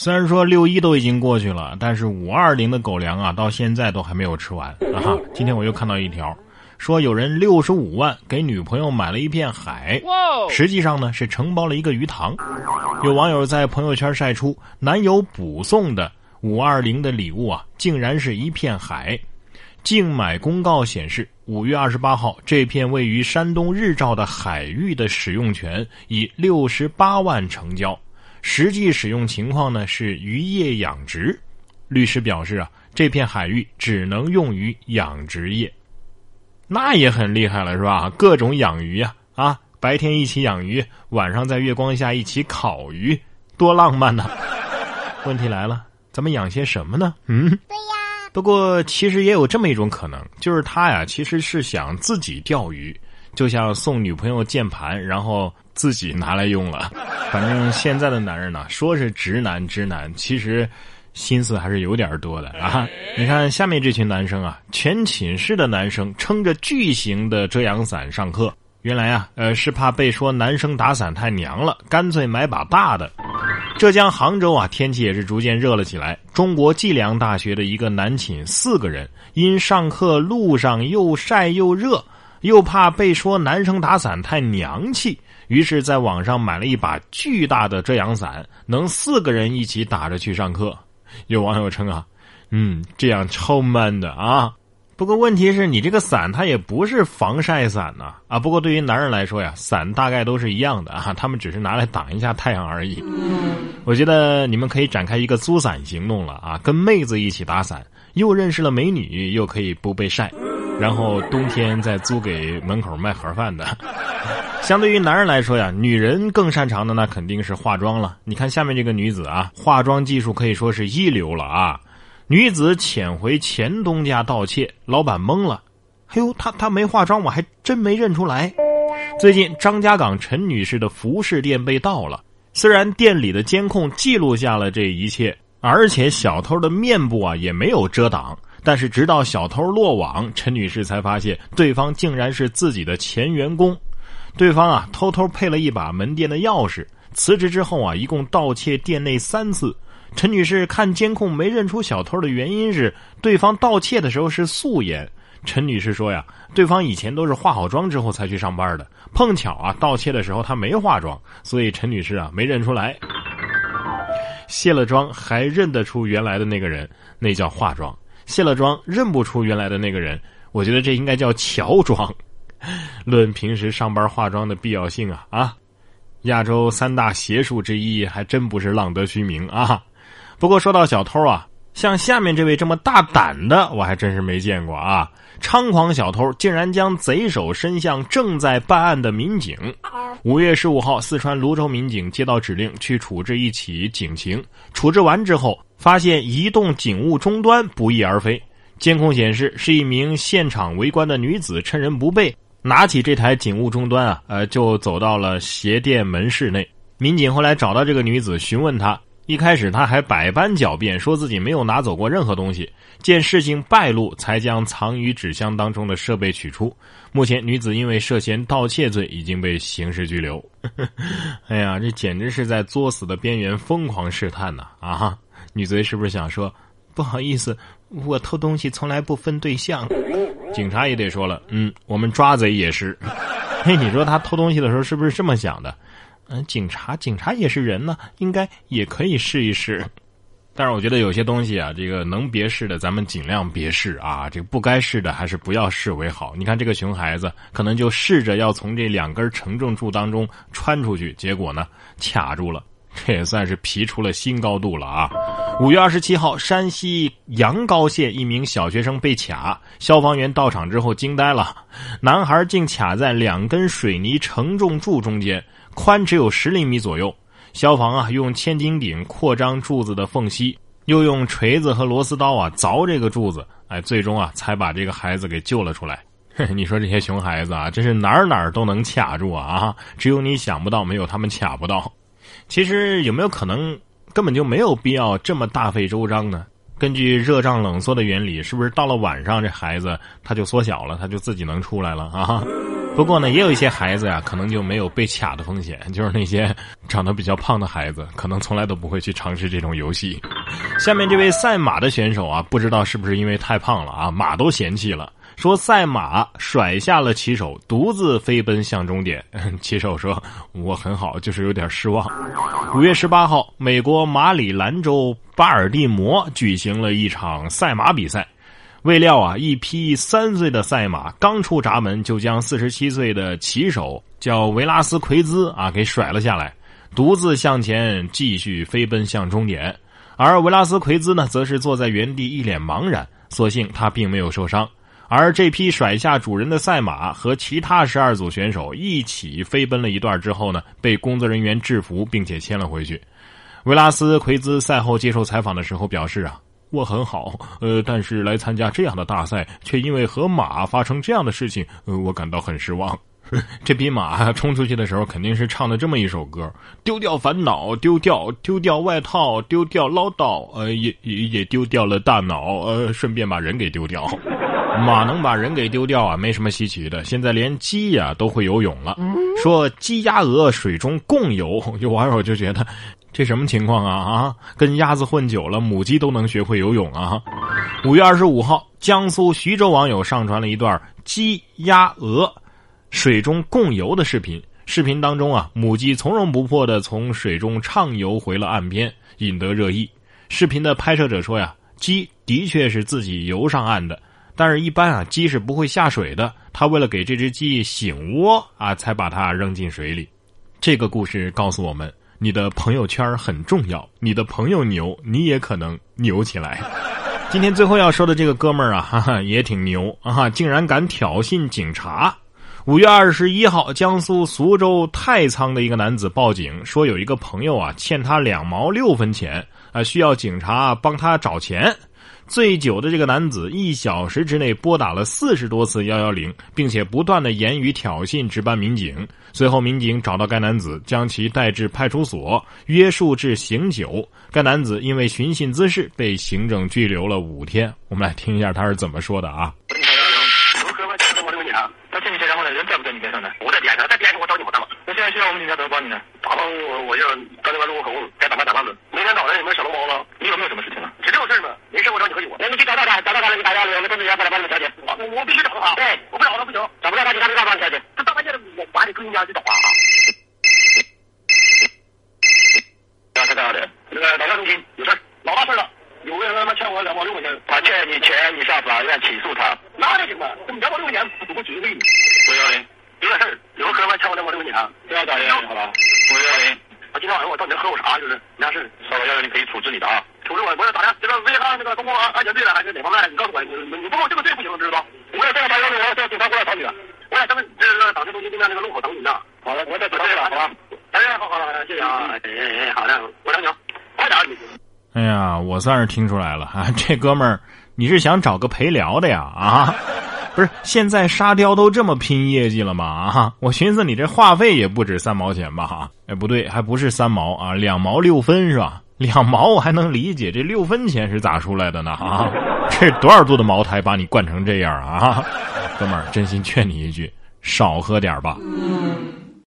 虽然说六一都已经过去了，但是五二零的狗粮啊，到现在都还没有吃完啊！哈今天我又看到一条，说有人六十五万给女朋友买了一片海，实际上呢是承包了一个鱼塘。有网友在朋友圈晒出男友补送的五二零的礼物啊，竟然是一片海。竞买公告显示，五月二十八号，这片位于山东日照的海域的使用权以六十八万成交。实际使用情况呢是渔业养殖，律师表示啊，这片海域只能用于养殖业，那也很厉害了是吧？各种养鱼呀，啊，白天一起养鱼，晚上在月光下一起烤鱼，多浪漫呐！问题来了，咱们养些什么呢？嗯，对呀。不过其实也有这么一种可能，就是他呀，其实是想自己钓鱼，就像送女朋友键盘，然后。自己拿来用了，反正现在的男人呢，说是直男直男，其实心思还是有点多的啊。你看下面这群男生啊，全寝室的男生撑着巨型的遮阳伞上课，原来啊，呃，是怕被说男生打伞太娘了，干脆买把大的。浙江杭州啊，天气也是逐渐热了起来。中国计量大学的一个男寝四个人，因上课路上又晒又热，又怕被说男生打伞太娘气。于是，在网上买了一把巨大的遮阳伞，能四个人一起打着去上课。有网友称啊，嗯，这样超 man 的啊。不过问题是你这个伞它也不是防晒伞呐啊。不过对于男人来说呀，伞大概都是一样的啊，他们只是拿来挡一下太阳而已。我觉得你们可以展开一个租伞行动了啊，跟妹子一起打伞，又认识了美女，又可以不被晒，然后冬天再租给门口卖盒饭的。相对于男人来说呀，女人更擅长的那肯定是化妆了。你看下面这个女子啊，化妆技术可以说是一流了啊。女子潜回前东家盗窃，老板懵了。哎呦，她她没化妆，我还真没认出来。最近张家港陈女士的服饰店被盗了，虽然店里的监控记录下了这一切，而且小偷的面部啊也没有遮挡，但是直到小偷落网，陈女士才发现对方竟然是自己的前员工。对方啊，偷偷配了一把门店的钥匙。辞职之后啊，一共盗窃店内三次。陈女士看监控没认出小偷的原因是，对方盗窃的时候是素颜。陈女士说呀，对方以前都是化好妆之后才去上班的，碰巧啊，盗窃的时候她没化妆，所以陈女士啊没认出来。卸了妆还认得出原来的那个人，那叫化妆；卸了妆认不出原来的那个人，我觉得这应该叫乔装。论平时上班化妆的必要性啊啊！亚洲三大邪术之一，还真不是浪得虚名啊。不过说到小偷啊，像下面这位这么大胆的，我还真是没见过啊！猖狂小偷竟然将贼手伸向正在办案的民警。五月十五号，四川泸州民警接到指令去处置一起警情，处置完之后，发现移动警务终端不翼而飞。监控显示，是一名现场围观的女子趁人不备。拿起这台警务终端啊，呃，就走到了鞋店门市内。民警后来找到这个女子，询问她。一开始她还百般狡辩，说自己没有拿走过任何东西。见事情败露，才将藏于纸箱当中的设备取出。目前，女子因为涉嫌盗窃罪已经被刑事拘留。哎呀，这简直是在作死的边缘疯狂试探呐！啊，女贼是不是想说，不好意思，我偷东西从来不分对象？警察也得说了，嗯，我们抓贼也是。嘿，你说他偷东西的时候是不是这么想的？嗯，警察，警察也是人呢，应该也可以试一试。但是我觉得有些东西啊，这个能别试的，咱们尽量别试啊。这个不该试的，还是不要试为好。你看这个熊孩子，可能就试着要从这两根承重柱当中穿出去，结果呢，卡住了。这也算是皮出了新高度了啊！五月二十七号，山西阳高县一名小学生被卡，消防员到场之后惊呆了，男孩竟卡在两根水泥承重柱中间，宽只有十厘米左右。消防啊，用千斤顶扩张柱子的缝隙，又用锤子和螺丝刀啊凿这个柱子，哎，最终啊才把这个孩子给救了出来。你说这些熊孩子啊，真是哪儿哪儿都能卡住啊啊！只有你想不到，没有他们卡不到。其实有没有可能根本就没有必要这么大费周章呢？根据热胀冷缩的原理，是不是到了晚上这孩子他就缩小了，他就自己能出来了啊？不过呢，也有一些孩子呀，可能就没有被卡的风险，就是那些长得比较胖的孩子，可能从来都不会去尝试这种游戏。下面这位赛马的选手啊，不知道是不是因为太胖了啊，马都嫌弃了，说赛马甩下了骑手，独自飞奔向终点。骑手说：“我很好，就是有点失望。”五月十八号，美国马里兰州巴尔的摩举行了一场赛马比赛。未料啊，一匹三岁的赛马刚出闸门，就将四十七岁的骑手叫维拉斯奎兹啊给甩了下来，独自向前继续飞奔向终点。而维拉斯奎兹呢，则是坐在原地一脸茫然。所幸他并没有受伤。而这匹甩下主人的赛马和其他十二组选手一起飞奔了一段之后呢，被工作人员制服并且牵了回去。维拉斯奎兹赛后接受采访的时候表示啊。我很好，呃，但是来参加这样的大赛，却因为和马发生这样的事情，呃，我感到很失望。这匹马冲出去的时候，肯定是唱的这么一首歌：丢掉烦恼，丢掉丢掉外套，丢掉唠叨，呃，也也也丢掉了大脑，呃，顺便把人给丢掉。马能把人给丢掉啊，没什么稀奇的。现在连鸡呀都会游泳了，说鸡鸭鹅水中共游，有网友就觉得。这什么情况啊啊！跟鸭子混久了，母鸡都能学会游泳啊！五月二十五号，江苏徐州网友上传了一段鸡、鸭、鹅水中共游的视频。视频当中啊，母鸡从容不迫的从水中畅游回了岸边，引得热议。视频的拍摄者说呀，鸡的确是自己游上岸的，但是一般啊，鸡是不会下水的。他为了给这只鸡醒窝啊，才把它扔进水里。这个故事告诉我们。你的朋友圈很重要，你的朋友牛，你也可能牛起来。今天最后要说的这个哥们儿啊，哈哈，也挺牛啊，竟然敢挑衅警察。五月二十一号，江苏苏州太仓的一个男子报警说，有一个朋友啊欠他两毛六分钱啊，需要警察帮他找钱。醉酒的这个男子一小时之内拨打了四十多次幺幺零，并且不断的言语挑衅值班民警。随后，民警找到该男子，将其带至派出所，约束至醒酒。该男子因为寻衅滋事被行政拘留了五天。我们来听一下他是怎么说的啊？我，我？要？打帮我，我就刚才完了我口，该打骂打骂了。明天早上有没有小笼包了？你有没有什么事情啊？是这种事吗？没事，我找你喝酒。那你去找到他，找到他了，你打电话，我们董事长过来帮你调解。我我必须找他。对，我不找他不行，找不到他，警察没办法帮你调解。这大半夜的，我把你跟人家去找啊。啊，太好了，那个打架中心有事老大事了。有个人他妈欠我两毛六块钱，他欠你钱，你上法院起诉他，那就行了。两毛六块钱不够举个例子。五幺零，有点事儿，有个哥们欠我两毛六块钱，不要打人，好吧？五幺零，他今天晚上我到你那喝我茶，就是没啥事稍微幺幺零可以处置你的啊，处置我，我要咋的？这个危害那个公共安安全罪了，还是哪方面？你告诉我，你你不给我这个罪不行，知道吧？我要这样打幺零，我要叫警察过来找你了。我俩咱们这个党支中心对面那个路口等你呢。好的，我在等你了，好吧？哎，好好好，谢谢啊，哎哎，好的，我等你，快点。哎呀，我算是听出来了啊！这哥们儿，你是想找个陪聊的呀？啊，不是，现在沙雕都这么拼业绩了吗？啊，我寻思你这话费也不止三毛钱吧？哈，哎，不对，还不是三毛啊，两毛六分是吧？两毛我还能理解，这六分钱是咋出来的呢？啊，这多少度的茅台把你灌成这样啊？哥们儿，真心劝你一句，少喝点吧。